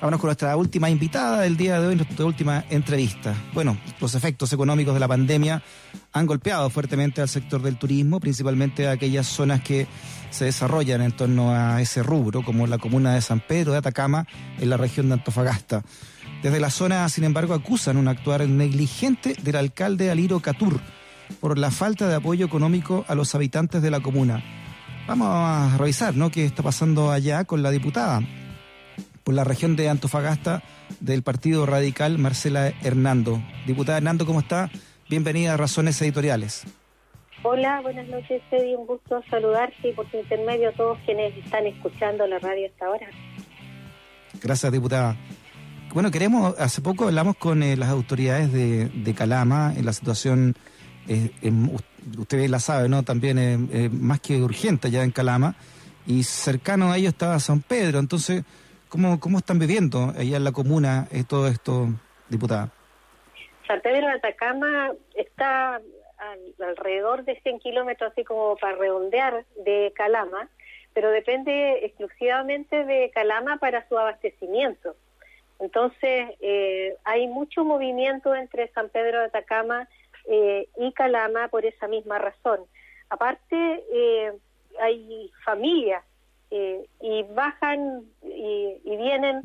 Vámonos con nuestra última invitada del día de hoy, nuestra última entrevista. Bueno, los efectos económicos de la pandemia han golpeado fuertemente al sector del turismo, principalmente a aquellas zonas que se desarrollan en torno a ese rubro, como la comuna de San Pedro de Atacama, en la región de Antofagasta. Desde la zona, sin embargo, acusan un actuar negligente del alcalde Aliro Catur por la falta de apoyo económico a los habitantes de la comuna. Vamos a revisar, ¿no?, qué está pasando allá con la diputada por la región de Antofagasta del Partido Radical, Marcela Hernando. Diputada Hernando, ¿cómo está? Bienvenida a Razones Editoriales. Hola, buenas noches, Eddie. Un gusto saludarte y por tu intermedio a todos quienes están escuchando la radio hasta ahora. Gracias, diputada. Bueno, queremos, hace poco hablamos con eh, las autoridades de, Calama en la situación, eh, usted la sabe, ¿no? También eh, más que urgente ya en Calama y cercano a ello estaba San Pedro. Entonces, ¿cómo, cómo están viviendo allá en la comuna todo esto, diputada? San Pedro de Atacama está alrededor de 100 kilómetros, así como para redondear, de Calama, pero depende exclusivamente de Calama para su abastecimiento. Entonces, eh, hay mucho movimiento entre San Pedro de Atacama eh, y Calama por esa misma razón. Aparte, eh, hay familias y bajan y, y vienen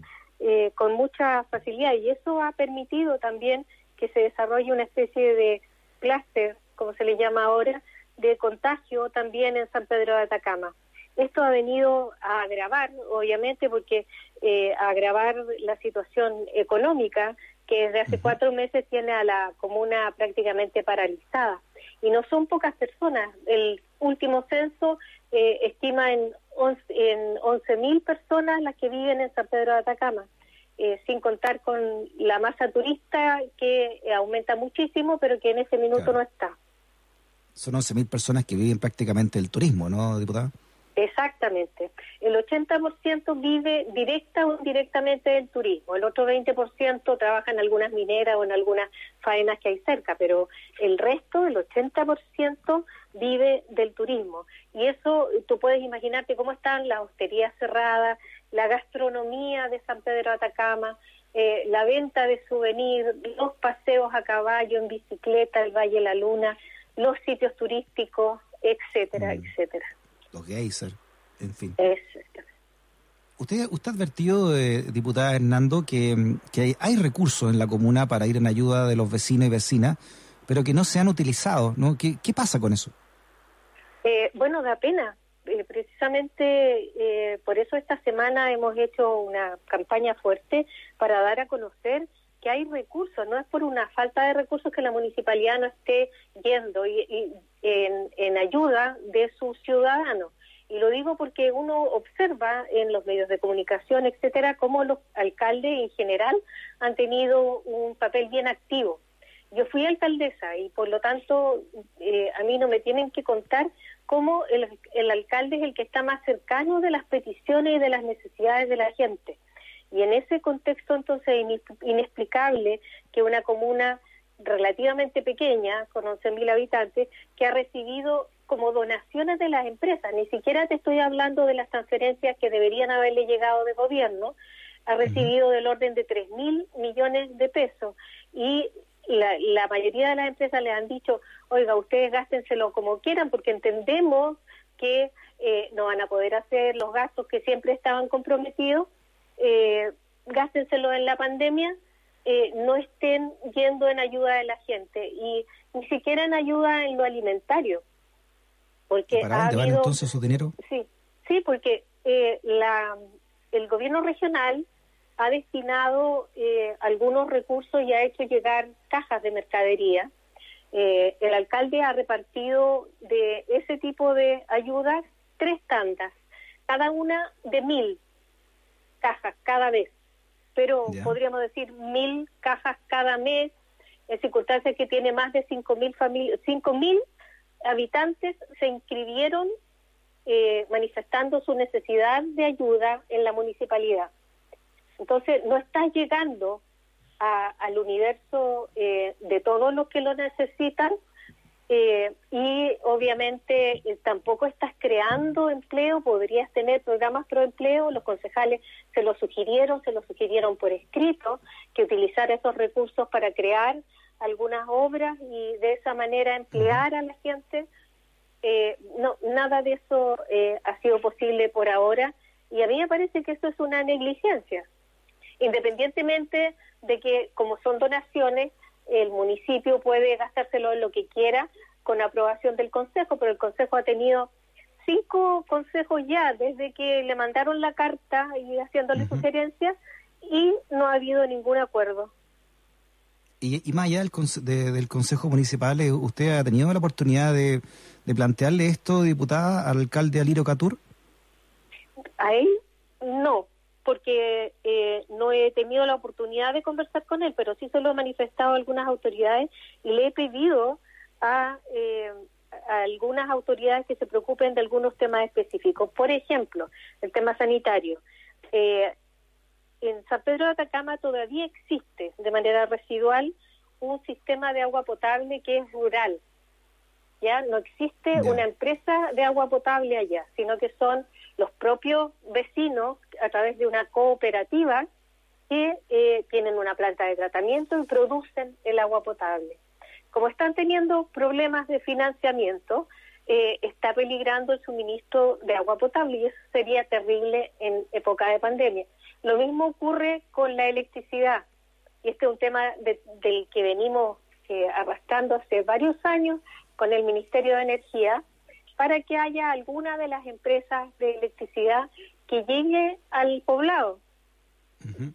con mucha facilidad y eso ha permitido también que se desarrolle una especie de clúster como se le llama ahora, de contagio también en San Pedro de Atacama. Esto ha venido a agravar, obviamente, porque eh, a agravar la situación económica que desde hace cuatro meses tiene a la comuna prácticamente paralizada. Y no son pocas personas. El último censo eh, estima en 11.000 mil personas las que viven en San Pedro de Atacama. Eh, sin contar con la masa turista que aumenta muchísimo, pero que en ese minuto no está son 11.000 personas que viven prácticamente del turismo, ¿no, diputada? Exactamente. El 80% vive directa o indirectamente del turismo. El otro 20% trabaja en algunas mineras o en algunas faenas que hay cerca, pero el resto, el 80%, vive del turismo. Y eso, tú puedes imaginarte cómo están las hosterías cerradas, la gastronomía de San Pedro de Atacama, eh, la venta de souvenirs, los paseos a caballo, en bicicleta, el Valle de la Luna los sitios turísticos, etcétera, mm. etcétera. Los geysers, en fin. Usted, usted ha advertido, eh, diputada Hernando, que, que hay, recursos en la comuna para ir en ayuda de los vecinos y vecinas, pero que no se han utilizado, ¿no? ¿Qué, qué pasa con eso? Eh, bueno, da pena. Eh, precisamente eh, por eso esta semana hemos hecho una campaña fuerte para dar a conocer que hay recursos, no es por una falta de recursos que la municipalidad no esté yendo y, en, ayuda de sus ciudadanos. Y lo digo porque uno observa en los medios de comunicación, etcétera, cómo los alcaldes en general han tenido un papel bien activo. Yo fui alcaldesa y por lo tanto eh, a mí no me tienen que contar cómo el, el alcalde es el que está más cercano de las peticiones y de las necesidades de la gente. Y en ese contexto entonces es inexplicable que una comuna relativamente pequeña, con 11.000 habitantes, que ha recibido como donaciones de las empresas, ni siquiera te estoy hablando de las transferencias que deberían haberle llegado de gobierno, ha recibido del orden de 3.000 millones de pesos. Y la, la, mayoría de las empresas le han dicho, oiga, ustedes gástenselo como quieran porque entendemos que eh, no van a poder hacer los gastos que siempre estaban comprometidos eh, gástenselo en la pandemia, eh, no estén yendo en ayuda de la gente y ni siquiera en ayuda en lo alimentario. Porque ¿Para dónde van entonces su dinero? Sí, sí, porque eh, la, el gobierno regional ha destinado eh, algunos recursos y ha hecho llegar cajas de mercadería. Eh, el alcalde ha repartido de ese tipo de ayudas tres tandas, cada una de mil cajas cada vez, pero podríamos decir mil cajas cada mes, en circunstancias que tiene más de cinco mil familias, cinco mil habitantes se inscribieron eh, manifestando su necesidad de ayuda en la municipalidad. Entonces, no está llegando al universo eh, de todos los que lo necesitan eh, y obviamente eh, tampoco estás creando empleo, podrías tener programas pro empleo, los concejales se lo sugirieron, se lo sugirieron por escrito, que utilizar esos recursos para crear algunas obras y de esa manera emplear a la gente. Eh, no, nada de eso ha sido posible por ahora y a mí me parece que eso es una negligencia, independientemente de que como son donaciones, el municipio puede gastárselo en lo que quiera con aprobación del Consejo, pero el Consejo ha tenido cinco consejos ya desde que le mandaron la carta y haciéndole sugerencias y no ha habido ningún acuerdo. Y, y más allá del, del Consejo Municipal, eh, ¿usted ha tenido la oportunidad de, de plantearle esto, diputada, al alcalde Aliro Catur? A él no, porque eh, no he tenido la oportunidad de conversar con él, pero sí se lo he manifestado a algunas autoridades y le he pedido a, eh, algunas autoridades que se preocupen de algunos temas específicos. Por ejemplo, el tema sanitario. Eh, en San Pedro de Atacama todavía existe de manera residual un sistema de agua potable que es rural. Ya no existe una empresa de agua potable allá, sino que son los propios vecinos a través de una cooperativa que eh, tienen una planta de tratamiento y producen el agua potable. Como están teniendo problemas de financiamiento, eh, está peligrando el suministro de agua potable y eso sería terrible en época de pandemia. Lo mismo ocurre con la electricidad y este es un tema del que venimos eh, arrastrando hace varios años con el Ministerio de Energía para que haya alguna de las empresas de electricidad que llegue al poblado.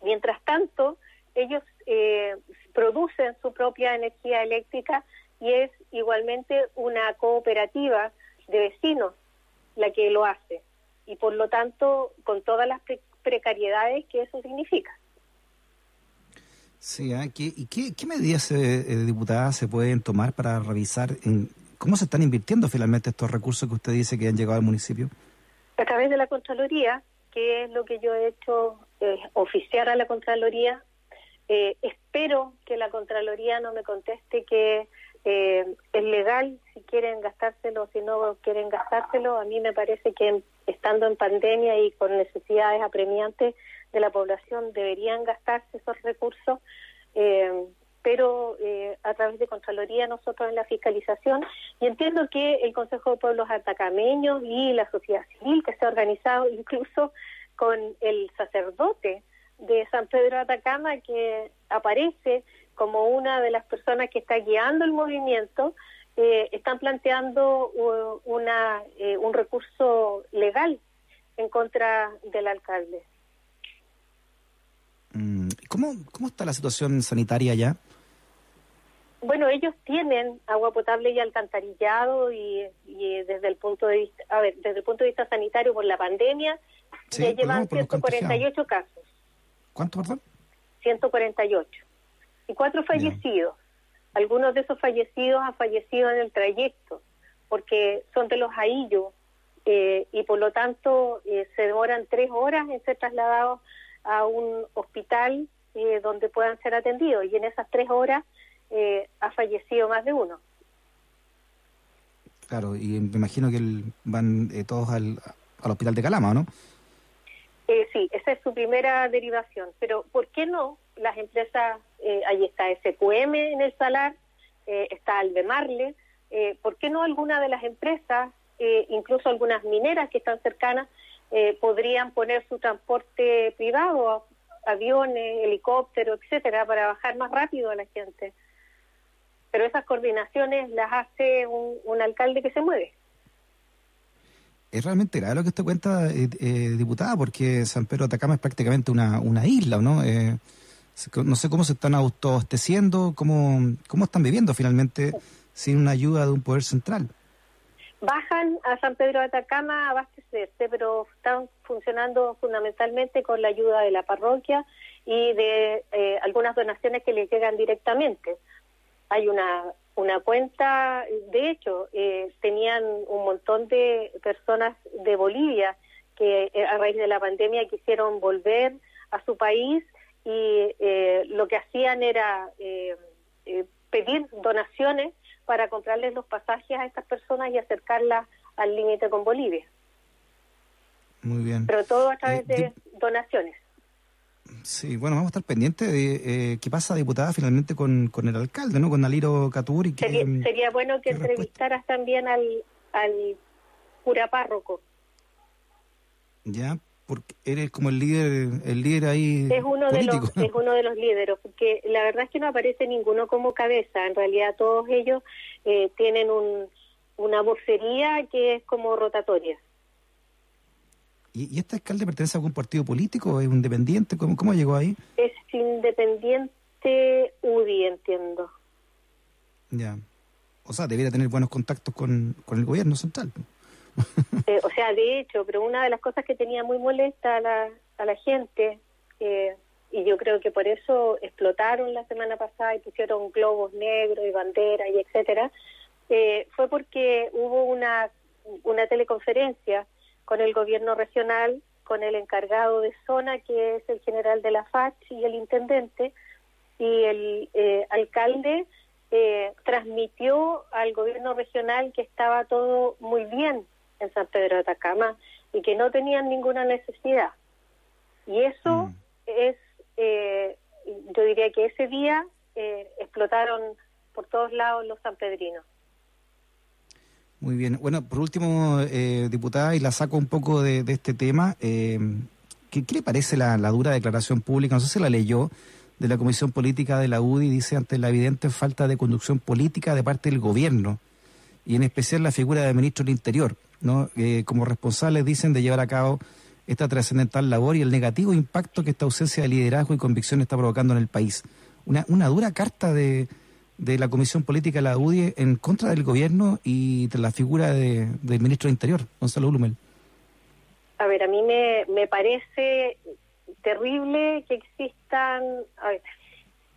Mientras tanto, ellos eh, producen su propia energía eléctrica y es igualmente una cooperativa de vecinos la que lo hace y por lo tanto con todas las precariedades que eso significa. Sí, ¿eh? ¿y qué, medidas, eh, eh, diputadas, se pueden tomar para revisar en, cómo se están invirtiendo finalmente estos recursos que usted dice que han llegado al municipio? A través de la Contraloría, que es lo que yo he hecho, eh, oficiar a la Contraloría eh, espero que la Contraloría no me conteste que eh, es legal si quieren gastárselo, si no quieren gastárselo. A mí me parece que estando en pandemia y con necesidades apremiantes de la población deberían gastarse esos recursos, eh, pero a través de Contraloría nosotros en la fiscalización y entiendo que el Consejo de Pueblos Atacameños y la sociedad civil que se ha organizado incluso con el sacerdote de San Pedro Atacama que aparece como una de las personas que está guiando el movimiento, eh, están planteando una, eh, un recurso legal en contra del alcalde. Mm, ¿Cómo, ¿Cómo está la situación sanitaria allá? Bueno, ellos tienen agua potable y alcantarillado y, desde el punto de vista, a ver, desde el punto de vista sanitario por la pandemia ya llevan 148 casos. ¿Cuánto, perdón? 148. Y cuatro fallecidos. Algunos de esos fallecidos han fallecido en el trayecto, porque son de los Aillos, eh, y por lo tanto eh, se demoran tres horas en ser trasladados a un hospital eh, donde puedan ser atendidos. Y en esas tres horas ha fallecido más de uno. Claro, y me imagino que van todos al, al hospital de Calama, ¿no? Eh, sí, esa es su primera derivación, pero ¿por qué no las empresas, eh, ahí está SQM en el Salar, eh, está Albemarle, eh, ¿por qué no alguna de las empresas, incluso algunas mineras que están cercanas, podrían poner su transporte privado, aviones, helicópteros, etcétera, para bajar más rápido a la gente? Pero esas coordinaciones las hace un alcalde que se mueve es realmente grave lo que usted cuenta, eh, eh, diputada, porque San Pedro de Atacama es prácticamente una, una isla, ¿no? Eh, no sé cómo se están autoabasteciendo, cómo, cómo están viviendo finalmente sin una ayuda de un poder central. Bajan a San Pedro de Atacama a abastecerse, pero están funcionando fundamentalmente con la ayuda de la parroquia y de algunas donaciones que les llegan directamente. Hay una una cuenta, de hecho, eh, tenían un montón de personas de Bolivia que eh, a raíz de la pandemia quisieron volver a su país y eh, lo que hacían era pedir donaciones para comprarles los pasajes a estas personas y acercarlas al límite con Bolivia. Muy bien. Pero todo a través eh, de donaciones. Sí, bueno, vamos a estar pendientes de eh, qué pasa, diputada, finalmente con, con el alcalde, ¿no? Con Aliro Caturi. Que, sería, mm, sería bueno que entrevistaras también al, al cura párroco. Ya, porque eres como el líder, el líder ahí es uno de los es uno de los líderes, porque la verdad es que no aparece ninguno como cabeza. En realidad todos ellos eh, tienen un, una vocería que es como rotatoria. ¿Y, este alcalde pertenece a algún partido político? ¿Es independiente? ¿Cómo, ¿Cómo llegó ahí? Es independiente UDI, entiendo. Ya. O sea, debería tener buenos contactos con, con el gobierno central. Eh, o sea, de hecho, pero una de las cosas que tenía muy molesta a la, a la gente, eh, y yo creo que por eso explotaron la semana pasada y pusieron globos negros y banderas y etcétera, eh, fue porque hubo una, una teleconferencia con el gobierno regional, con el encargado de zona, que es el general de la FACH y el intendente, y el eh, alcalde eh, transmitió al gobierno regional que estaba todo muy bien en San Pedro de Atacama y que no tenían ninguna necesidad. Y eso mm. es, eh, yo diría que ese día explotaron por todos lados los sanpedrinos. Muy bien. Bueno, por último, eh, diputada, y la saco un poco de, este tema, eh, ¿qué, le parece la, dura declaración pública? No sé si la leyó de la Comisión Política de la UDI, dice ante la evidente falta de conducción política de parte del gobierno, y en especial la figura del ministro del Interior, ¿no? Eh, como responsables dicen de llevar a cabo esta trascendental labor y el negativo impacto que esta ausencia de liderazgo y convicción está provocando en el país. Una, una dura carta de, de la Comisión Política de la UDI en contra del gobierno y de la figura de, del ministro de Interior, Gonzalo Blumel. A ver, a mí me, me parece terrible que existan...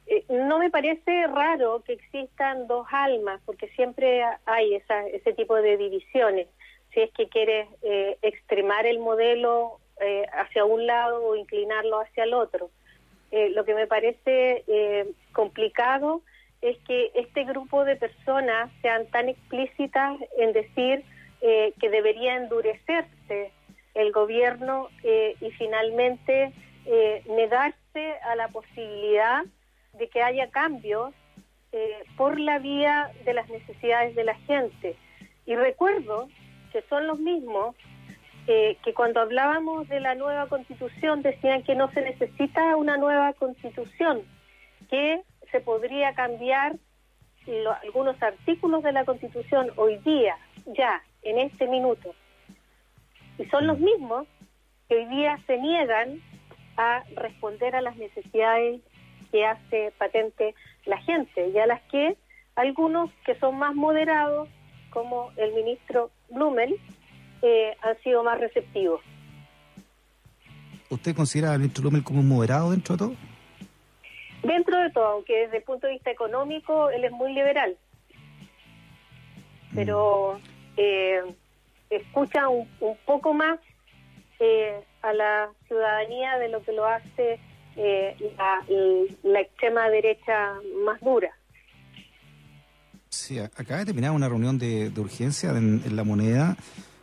Eh, no me parece raro que existan dos almas, porque siempre hay esa, ese tipo de divisiones. Si es que quieres eh, extremar el modelo eh, hacia un lado o inclinarlo hacia el otro. lo que me parece complicado es que este grupo de personas sean tan explícitas en decir eh, que debería endurecerse el gobierno eh, y finalmente eh, negarse a la posibilidad de que haya cambios por la vía de las necesidades de la gente. Y recuerdo que son los mismos que cuando hablábamos de la nueva constitución decían que no se necesita una nueva constitución, que se podría cambiar algunos artículos de la Constitución hoy día, ya, en este minuto. Y son los mismos que hoy día se niegan a responder a las necesidades que hace patente la gente y a las que algunos que son más moderados, como el ministro Blumel, eh, han sido más receptivos. ¿Usted considera al ministro Blumel como moderado dentro de todo? Dentro de todo, aunque desde el punto de vista económico él es muy liberal, pero eh, escucha un, poco más eh, a la ciudadanía de lo que lo hace eh, la, extrema derecha más dura. Sí, acaba de terminar una reunión de, urgencia en, la moneda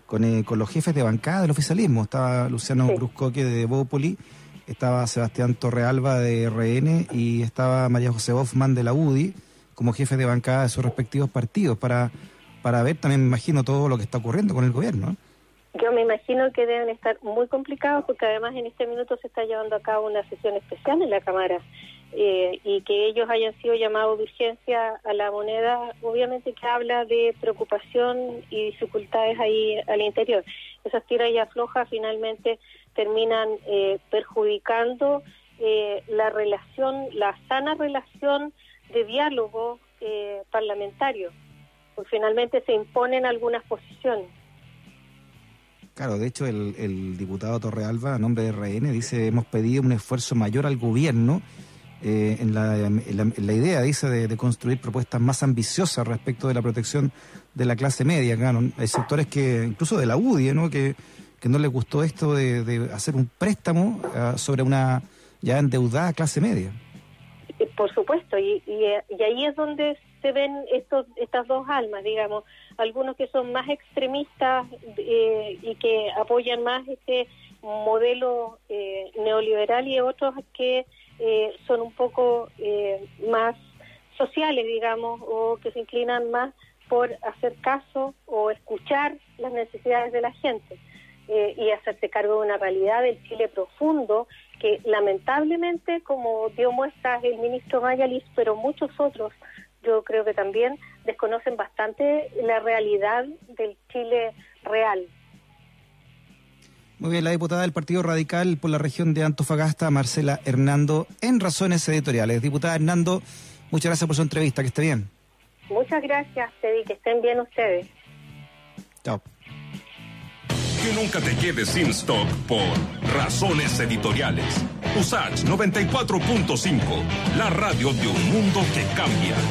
con, con, los jefes de bancada del oficialismo. Estaba Luciano Bruscoque de Bópoli estaba Sebastián Torrealba de RN y estaba María José Hoffman de la UDI como jefe de bancada de sus respectivos partidos para, para ver también, me imagino, todo lo que está ocurriendo con el gobierno. Yo me imagino que deben estar muy complicados porque además en este minuto se está llevando a cabo una sesión especial en la Cámara eh, y que ellos hayan sido llamados de urgencia a la moneda, obviamente que habla de preocupación y dificultades ahí al interior. Esas tiras y aflojas finalmente terminan eh, perjudicando eh, la relación, la sana relación de diálogo eh, parlamentario, porque finalmente se imponen algunas posiciones. Claro, de hecho el, el diputado Torrealba, a nombre de RN, dice hemos pedido un esfuerzo mayor al gobierno en, la, en, la, idea, dice, de, construir propuestas más ambiciosas respecto de la protección de la clase media. Claro, hay sectores que, incluso de la UDI, ¿no? que que no le gustó esto de, hacer un préstamo ah, sobre una ya endeudada clase media. Por supuesto, y, y, ahí es donde se ven estos, estas dos almas, digamos, algunos que son más extremistas eh, y que apoyan más este modelo eh, neoliberal y otros que eh, son un poco más sociales, digamos, o que se inclinan más por hacer caso o escuchar las necesidades de la gente y hacerse cargo de una realidad del Chile profundo que lamentablemente, como dio muestras el ministro Mayalis, pero muchos otros yo creo que también desconocen bastante la realidad del Chile real. Muy bien, la diputada del Partido Radical por la región de Antofagasta, Marcela Hernando, en Razones Editoriales. Diputada Hernando, muchas gracias por su entrevista, que esté bien. Muchas gracias, Teddy, que estén bien ustedes. Chao. Que nunca te quedes sin stock por Razones Editoriales. USACH 94.5, la radio de un mundo que cambia.